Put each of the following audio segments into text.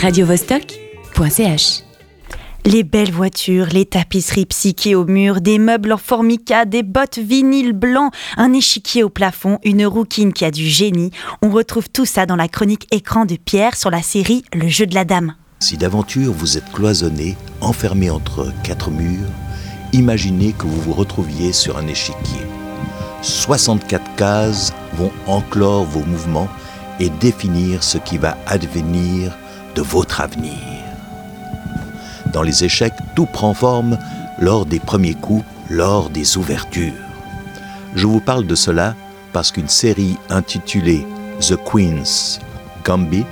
radiovostok.ch Les belles voitures, les tapisseries psychées au mur, des meubles en formica, des bottes vinyles blancs, un échiquier au plafond, une rouquine qui a du génie. On retrouve tout ça dans la chronique écran de Pierre sur la série Le jeu de la dame. Si d'aventure vous êtes cloisonné, enfermé entre quatre murs, imaginez que vous vous retrouviez sur un échiquier. 64 cases vont enclore vos mouvements et définir ce qui va advenir de votre avenir. Dans les échecs, tout prend forme lors des premiers coups, lors des ouvertures. Je vous parle de cela parce qu'une série intitulée The Queen's Gambit,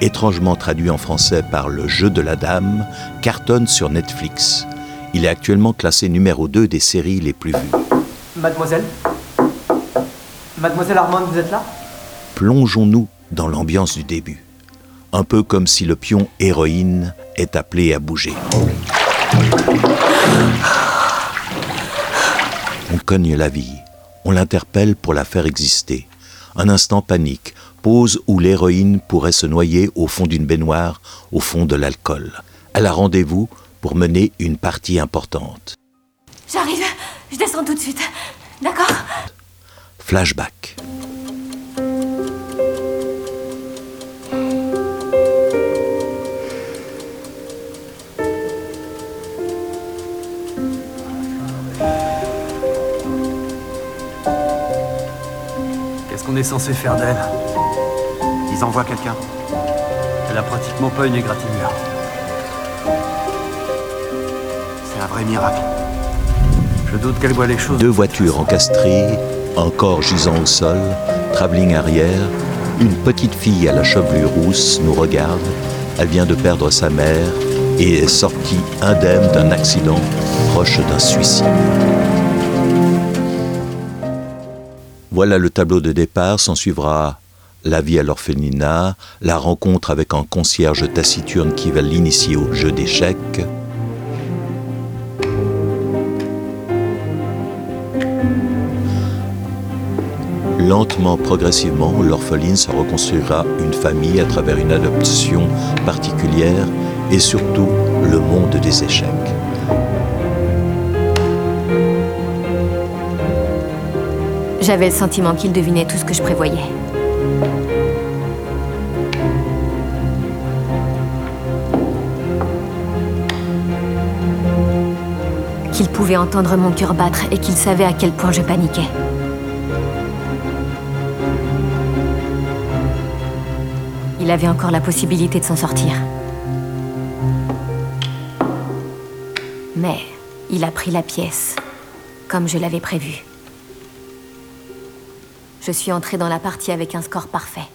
étrangement traduit en français par Le jeu de la dame, cartonne sur Netflix. Il est actuellement classé numéro 2 des séries les plus vues. Mademoiselle? Mademoiselle Armande, vous êtes là? Plongeons-nous dans l'ambiance du début. Un peu comme si le pion héroïne est appelé à bouger. On cogne la vie, on l'interpelle pour la faire exister. Un instant panique, pause où l'héroïne pourrait se noyer au fond d'une baignoire, au fond de l'alcool. Elle a rendez-vous pour mener une partie importante. J'arrive, je descends tout de suite. D'accord? Flashback. Qu'on est censé faire d'elle Ils envoient quelqu'un. Elle a pratiquement pas une égratignure. C'est un vrai miracle. Je doute qu'elle voit les choses. Deux voitures encastrées, un corps gisant au sol, travelling arrière, une petite fille à la chevelure rousse nous regarde. Elle vient de perdre sa mère et est sortie indemne d'un accident proche d'un suicide. Voilà le tableau de départ, s'en suivra la vie à l'orphelinat, la rencontre avec un concierge taciturne qui va l'initier au jeu d'échecs, Lentement, progressivement, l'orpheline se reconstruira une famille à travers une adoption particulière et surtout le monde des échecs. J'avais le sentiment qu'il devinait tout ce que je prévoyais. Qu'il pouvait entendre mon cœur battre et qu'il savait à quel point je paniquais. Il avait encore la possibilité de s'en sortir. Mais il a pris la pièce, comme je l'avais prévu. Je suis entrée dans la partie avec un score parfait.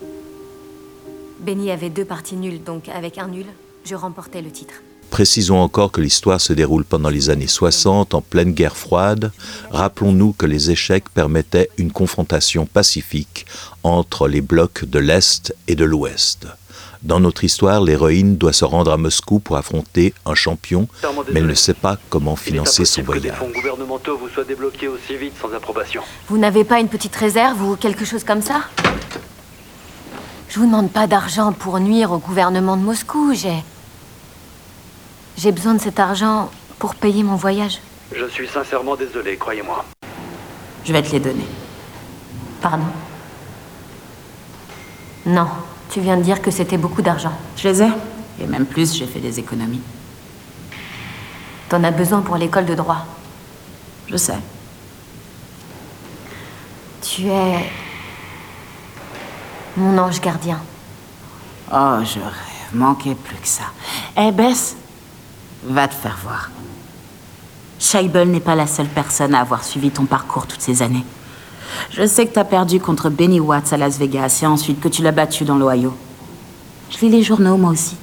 Benny avait deux parties nulles, donc avec un nul, je remportais le titre. Précisons encore que l'histoire se déroule pendant les années 60, en pleine guerre froide. Rappelons-nous que les échecs permettaient une confrontation pacifique entre les blocs de l'Est et de l'Ouest. Dans notre histoire, l'héroïne doit se rendre à Moscou pour affronter un champion, mais elle ne sait pas comment financer son voyage. vous soient débloqués aussi vite sans approbation. Vous n'avez pas une petite réserve ou quelque chose comme ça? Je vous demande pas d'argent pour nuire au gouvernement de Moscou, j'ai... J'ai besoin de cet argent pour payer mon voyage. Je suis sincèrement désolé, croyez-moi. Je vais te les donner. Pardon Non, tu viens de dire que c'était beaucoup d'argent. Je les ai. Et même plus, j'ai fait des économies. T'en as besoin pour l'école de droit. Je sais. Tu es... mon ange gardien. Oh, je rêve. Manquait plus que ça. Eh, Bess, va te faire voir. Scheibel n'est pas la seule personne à avoir suivi ton parcours toutes ces années. Je sais que t'as perdu contre Benny Watts à Las Vegas et ensuite que tu l'as battu dans l'Ohio. Je lis les journaux, moi aussi.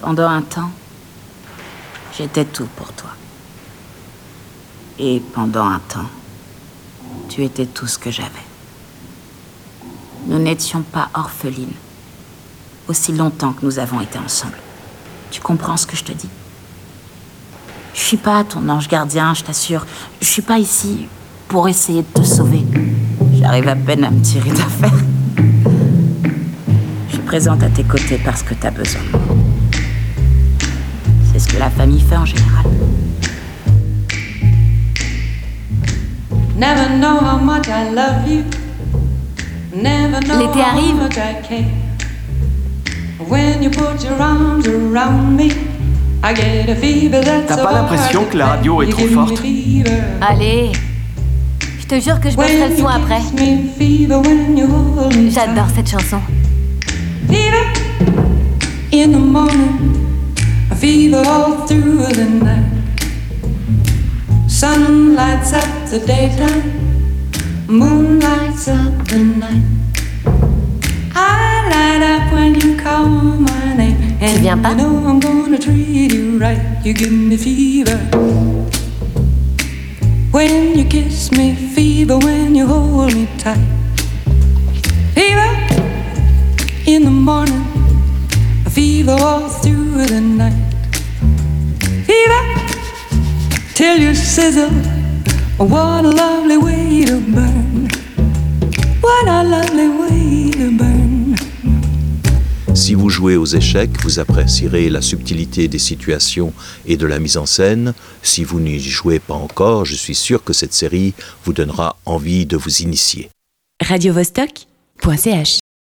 Pendant un temps, j'étais tout pour toi. Et pendant un temps, tu étais tout ce que j'avais. Nous n'étions pas orphelines aussi longtemps que nous avons été ensemble. Tu comprends ce que je te dis? Je suis pas ton ange gardien, je t'assure. Je suis pas ici pour essayer de te sauver. J'arrive à peine à me tirer d'affaire. J'ai présente à tes côtés parce que t'as besoin. C'est ce que la famille fait en général. L'été arrive. T'as pas l'impression que la radio est trop forte? Allez. Je te jure que je mettrai le son après. J'adore cette chanson. in the morning, a fever all through the night. Sun lights up the daytime, moon lights up the night. Give me fever when you kiss me, fever when you hold me tight. Fever in the morning, a fever all through the night. Fever till you sizzle. What a lovely way to burn. What a lovely way to burn. Si vous jouez aux échecs, vous apprécierez la subtilité des situations et de la mise en scène. Si vous n'y jouez pas encore, je suis sûr que cette série vous donnera envie de vous initier. radiovostok.ch